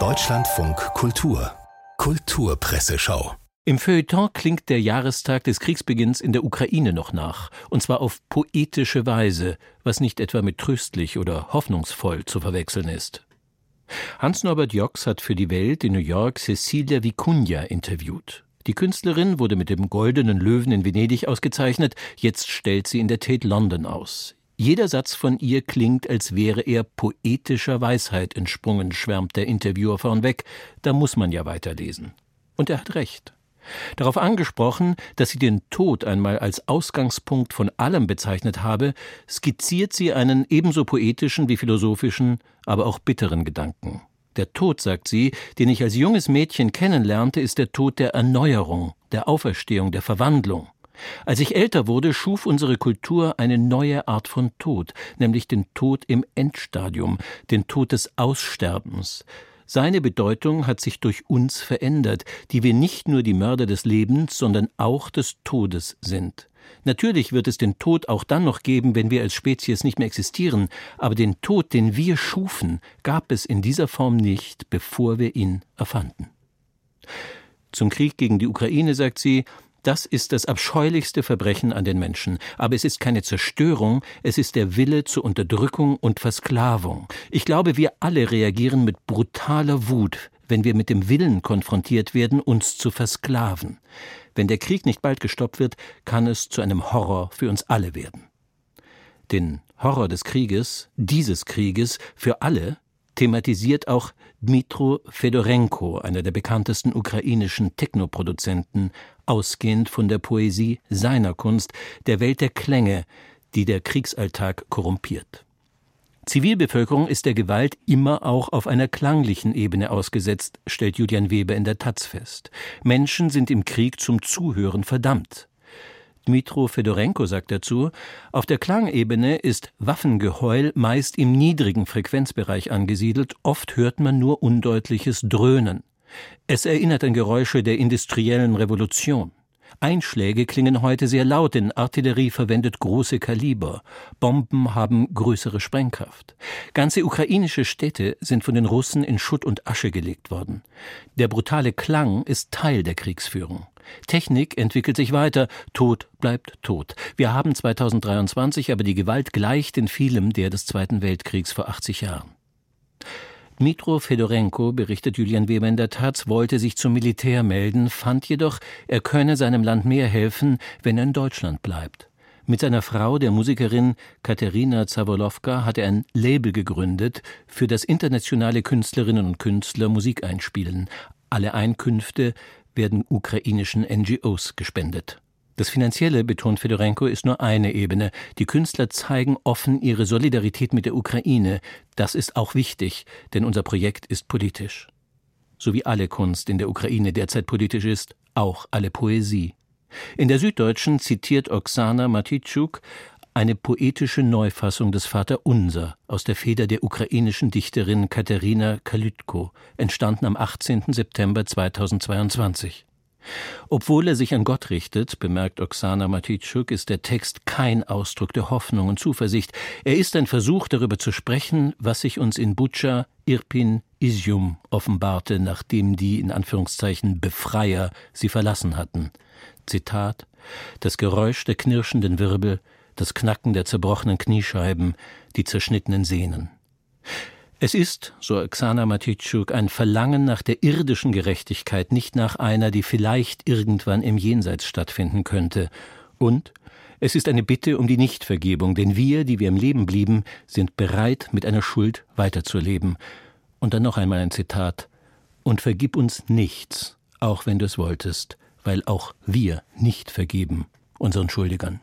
Deutschlandfunk Kultur Kulturpresseschau im Feuilleton klingt der Jahrestag des Kriegsbeginns in der Ukraine noch nach, und zwar auf poetische Weise, was nicht etwa mit tröstlich oder hoffnungsvoll zu verwechseln ist. Hans-Norbert Jocks hat für die Welt in New York Cecilia Vicuña interviewt. Die Künstlerin wurde mit dem Goldenen Löwen in Venedig ausgezeichnet, jetzt stellt sie in der Tate London aus. Jeder Satz von ihr klingt, als wäre er poetischer Weisheit entsprungen, schwärmt der Interviewer vornweg. Da muss man ja weiterlesen. Und er hat recht. Darauf angesprochen, dass sie den Tod einmal als Ausgangspunkt von allem bezeichnet habe, skizziert sie einen ebenso poetischen wie philosophischen, aber auch bitteren Gedanken. Der Tod, sagt sie, den ich als junges Mädchen kennenlernte, ist der Tod der Erneuerung, der Auferstehung, der Verwandlung. Als ich älter wurde, schuf unsere Kultur eine neue Art von Tod, nämlich den Tod im Endstadium, den Tod des Aussterbens, seine Bedeutung hat sich durch uns verändert, die wir nicht nur die Mörder des Lebens, sondern auch des Todes sind. Natürlich wird es den Tod auch dann noch geben, wenn wir als Spezies nicht mehr existieren, aber den Tod, den wir schufen, gab es in dieser Form nicht, bevor wir ihn erfanden. Zum Krieg gegen die Ukraine sagt sie, das ist das abscheulichste Verbrechen an den Menschen. Aber es ist keine Zerstörung, es ist der Wille zur Unterdrückung und Versklavung. Ich glaube, wir alle reagieren mit brutaler Wut, wenn wir mit dem Willen konfrontiert werden, uns zu versklaven. Wenn der Krieg nicht bald gestoppt wird, kann es zu einem Horror für uns alle werden. Den Horror des Krieges, dieses Krieges, für alle, thematisiert auch Dmitro Fedorenko, einer der bekanntesten ukrainischen Technoproduzenten, ausgehend von der Poesie seiner Kunst, der Welt der Klänge, die der Kriegsalltag korrumpiert. Zivilbevölkerung ist der Gewalt immer auch auf einer klanglichen Ebene ausgesetzt, stellt Julian Weber in der Taz fest. Menschen sind im Krieg zum Zuhören verdammt. Dmitro Fedorenko sagt dazu, auf der Klangebene ist Waffengeheul meist im niedrigen Frequenzbereich angesiedelt, oft hört man nur undeutliches Dröhnen. Es erinnert an Geräusche der industriellen Revolution. Einschläge klingen heute sehr laut, denn Artillerie verwendet große Kaliber. Bomben haben größere Sprengkraft. Ganze ukrainische Städte sind von den Russen in Schutt und Asche gelegt worden. Der brutale Klang ist Teil der Kriegsführung. Technik entwickelt sich weiter, Tod bleibt tot. Wir haben 2023, aber die Gewalt gleicht in vielem der des Zweiten Weltkriegs vor 80 Jahren. Dmitro Fedorenko, berichtet Julian Weber in der Taz, wollte sich zum Militär melden, fand jedoch, er könne seinem Land mehr helfen, wenn er in Deutschland bleibt. Mit seiner Frau, der Musikerin Katerina Zawolowka, hat er ein Label gegründet, für das internationale Künstlerinnen und Künstler Musik einspielen. Alle Einkünfte werden ukrainischen NGOs gespendet. Das Finanzielle, betont Fedorenko, ist nur eine Ebene. Die Künstler zeigen offen ihre Solidarität mit der Ukraine. Das ist auch wichtig, denn unser Projekt ist politisch. So wie alle Kunst in der Ukraine derzeit politisch ist, auch alle Poesie. In der Süddeutschen zitiert Oksana Matitschuk eine poetische Neufassung des Vater Unser aus der Feder der ukrainischen Dichterin Katerina Kalytko, entstanden am 18. September 2022. Obwohl er sich an Gott richtet, bemerkt Oksana Matitschuk, ist der Text kein Ausdruck der Hoffnung und Zuversicht. Er ist ein Versuch, darüber zu sprechen, was sich uns in Butscha, Irpin, Isium offenbarte, nachdem die in Anführungszeichen Befreier sie verlassen hatten. Zitat Das Geräusch der knirschenden Wirbel, das Knacken der zerbrochenen Kniescheiben, die zerschnittenen Sehnen. Es ist, so Xana Matitschuk, ein Verlangen nach der irdischen Gerechtigkeit, nicht nach einer, die vielleicht irgendwann im Jenseits stattfinden könnte. Und es ist eine Bitte um die Nichtvergebung, denn wir, die wir im Leben blieben, sind bereit, mit einer Schuld weiterzuleben. Und dann noch einmal ein Zitat. Und vergib uns nichts, auch wenn du es wolltest, weil auch wir nicht vergeben unseren Schuldigern.